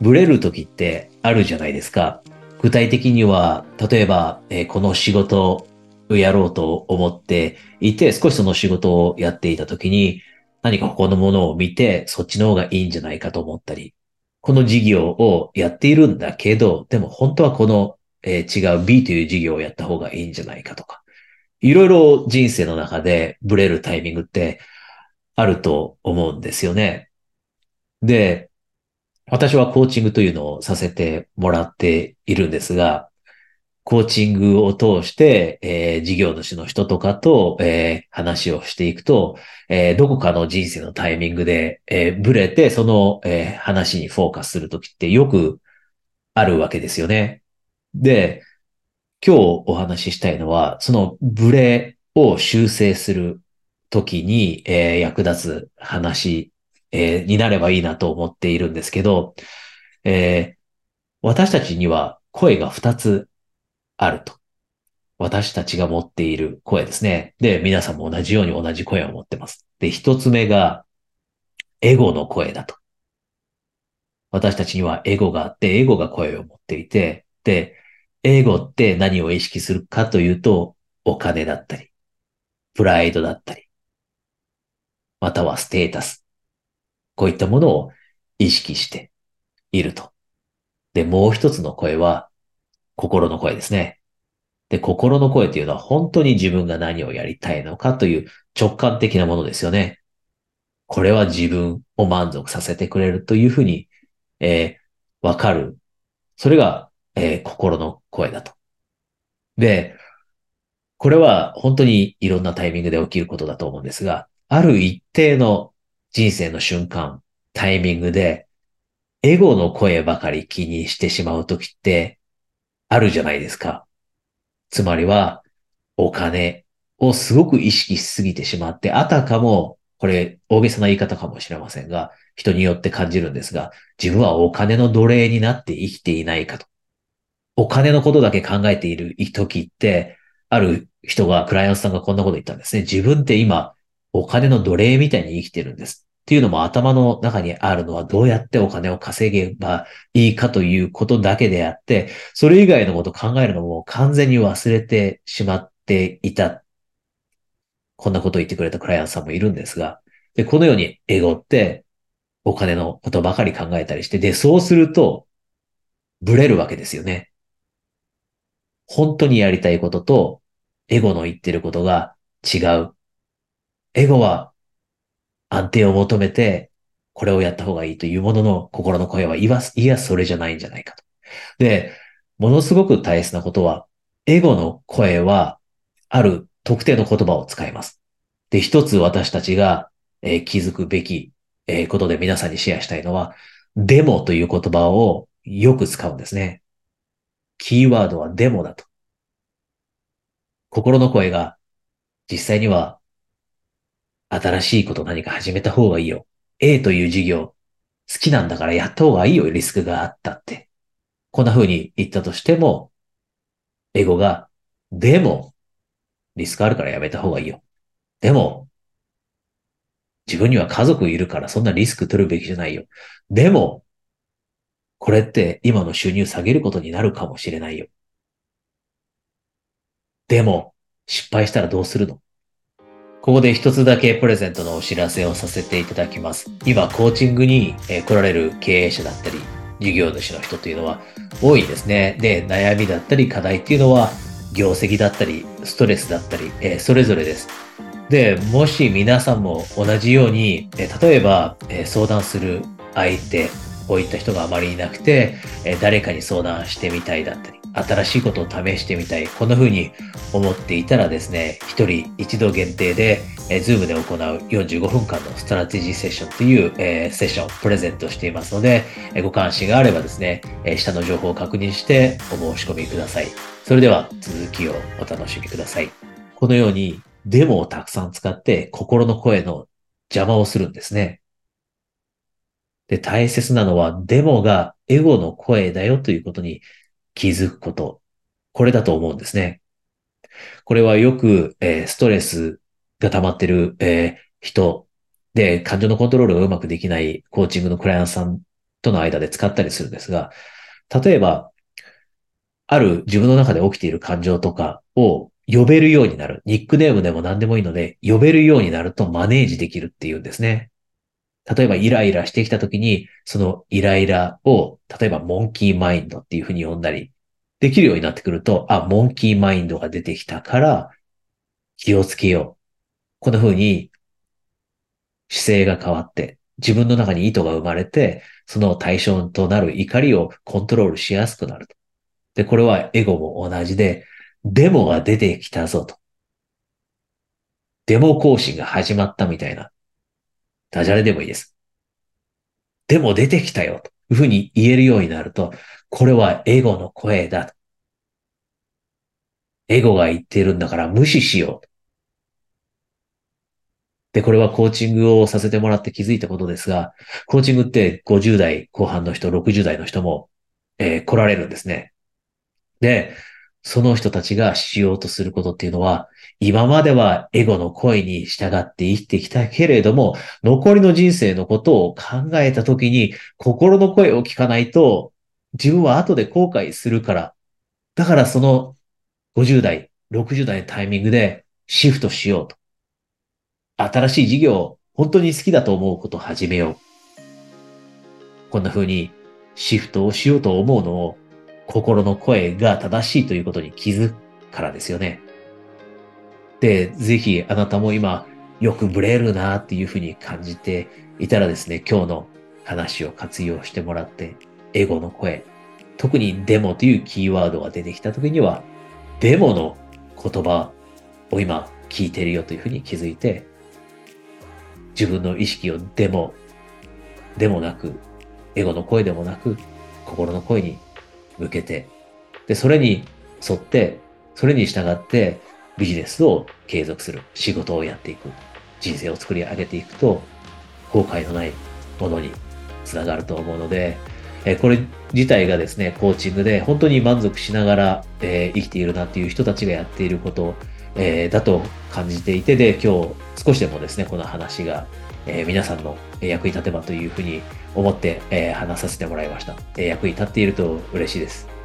ブレる時ってあるじゃないですか。具体的には、例えば、えーこの仕事をやろうと思っていて、少しその仕事をやっていた時に、何か他のものを見て、そっちの方がいいんじゃないかと思ったり、この事業をやっているんだけど、でも本当はこの、えー違う B という事業をやった方がいいんじゃないかとか、いろいろ人生の中でブレるタイミングってあると思うんですよね。で、私はコーチングというのをさせてもらっているんですが、コーチングを通して、えー事業主の人とかと、えー話をしていくと、えーどこかの人生のタイミングで、えーブレて、その、え話にフォーカスするときってよくあるわけですよね。で、今日お話ししたいのは、そのブレを修正するときに、え役立つ話、えーになればいいなと思っているんですけど、えー私たちには声が2つあると。私たちが持っている声ですね。で、皆さんも同じように同じ声を持ってます。で、一つ目が、エゴの声だと。私たちにはエゴがあって、エゴが声を持っていて、で、エゴって何を意識するかというと、お金だったり、プライドだったり、またはステータス。こういったものを意識していると。で、もう一つの声は、心の声ですね。で、心の声というのは本当に自分が何をやりたいのかという直感的なものですよね。これは自分を満足させてくれるというふうに、えーわかる。それが、えー心の声だと。で、これは本当にいろんなタイミングで起きることだと思うんですが、ある一定の人生の瞬間、タイミングで、エゴの声ばかり気にしてしまうときってあるじゃないですか。つまりは、お金をすごく意識しすぎてしまって、あたかも、これ大げさな言い方かもしれませんが、人によって感じるんですが、自分はお金の奴隷になって生きていないかと。お金のことだけ考えている時って、ある人が、クライアントさんがこんなこと言ったんですね。自分って今、お金の奴隷みたいに生きてるんです。っていうのも頭の中にあるのはどうやってお金を稼げばいいかということだけであって、それ以外のこと考えるのも完全に忘れてしまっていた。こんなことを言ってくれたクライアントさんもいるんですが、で、このようにエゴってお金のことばかり考えたりして、で、そうすると、ブレるわけですよね。本当にやりたいことと、エゴの言ってることが違う。エゴは安定を求めて、これをやった方がいいというものの心の声は、いわ、いや、それじゃないんじゃないかと。で、ものすごく大切なことは、エゴの声は、ある特定の言葉を使います。で、一つ私たちが、えー気づくべき、えーことで皆さんにシェアしたいのは、デモという言葉をよく使うんですね。キーワードはデモだと。心の声が、実際には、新しいこと何か始めた方がいいよ。A という事業、好きなんだからやった方がいいよ、リスクがあったって。こんな風に言ったとしても、エゴが、でも、リスクあるからやめた方がいいよ。でも、自分には家族いるからそんなリスク取るべきじゃないよ。でも、これって今の収入下げることになるかもしれないよ。でも、失敗したらどうするの？ここで一つだけプレゼントのお知らせをさせていただきます。今、コーチングに来られる経営者だったり、事業主の人というのは多いですね。で、悩みだったり課題っていうのは、業績だったり、ストレスだったり、えーそれぞれです。で、もし皆さんも同じように、えー例えば、えー相談する相手、こういった人があまりいなくて、えー誰かに相談してみたいだったり、新しいことを試してみたい、こんな風に思っていたらですね、一人一度限定で、えー、Zoom で行う45分間のストラテジーセッションという、えーセッションをプレゼントしていますので、えーご関心があればですね、え下の情報を確認してお申し込みください。それでは続きをお楽しみください。このようにデモをたくさん使って心の声の邪魔をするんですね。で、大切なのはデモがエゴの声だよということに気づくこと。これだと思うんですね。これはよく、えーストレスが溜まってる、えー人で感情のコントロールがうまくできないコーチングのクライアントさんとの間で使ったりするんですが、例えば、ある自分の中で起きている感情とかを呼べるようになる。ニックネームでも何でもいいので、呼べるようになるとマネージできるっていうんですね。例えばイライラしてきた時に、そのイライラを、例えばモンキーマインドっていうふうに呼んだり、できるようになってくると、あ、モンキーマインドが出てきたから、気をつけよう。こんな風に姿勢が変わって、自分の中に意図が生まれて、その対象となる怒りをコントロールしやすくなると。で、これはエゴも同じで、デモが出てきたぞと。デモ更新が始まったみたいな。ダジャレでもいいです。でも出てきたよというふうに言えるようになると、これはエゴの声だ。エゴが言ってるんだから無視しよう。で、これはコーチングをさせてもらって気づいたことですが、コーチングって50代後半の人、60代の人も、えー、来られるんですね。で、その人たちがしようとすることっていうのは、今まではエゴの声に従って生きてきたけれども、残りの人生のことを考えたときに、心の声を聞かないと、自分は後で後悔するから、だからその50代、60代のタイミングでシフトしようと。新しい事業を本当に好きだと思うことを始めよう。こんな風にシフトをしようと思うのを心の声が正しいということに気づくからですよね。で、ぜひあなたも今よくブレるなっていうふうに感じていたらですね、今日の話を活用してもらって、エゴの声、特にデモというキーワードが出てきた時には、デモの言葉を今聞いてるよというふうに気づいて、自分の意識をデモでもなく、エゴの声でもなく、心の声に向けて、で、それに沿って、それに従ってビジネスを継続する、仕事をやっていく、人生を作り上げていくと、後悔のないものにつながると思うので、えこれ自体がですね、コーチングで本当に満足しながら、えー、生きているなっていう人たちがやっていること、えー、だと感じていて、で、今日少しでもですね、この話が、えー、皆さんの役に立てばというふうに思って、えー、話させてもらいました、えー、役に立っていると嬉しいです。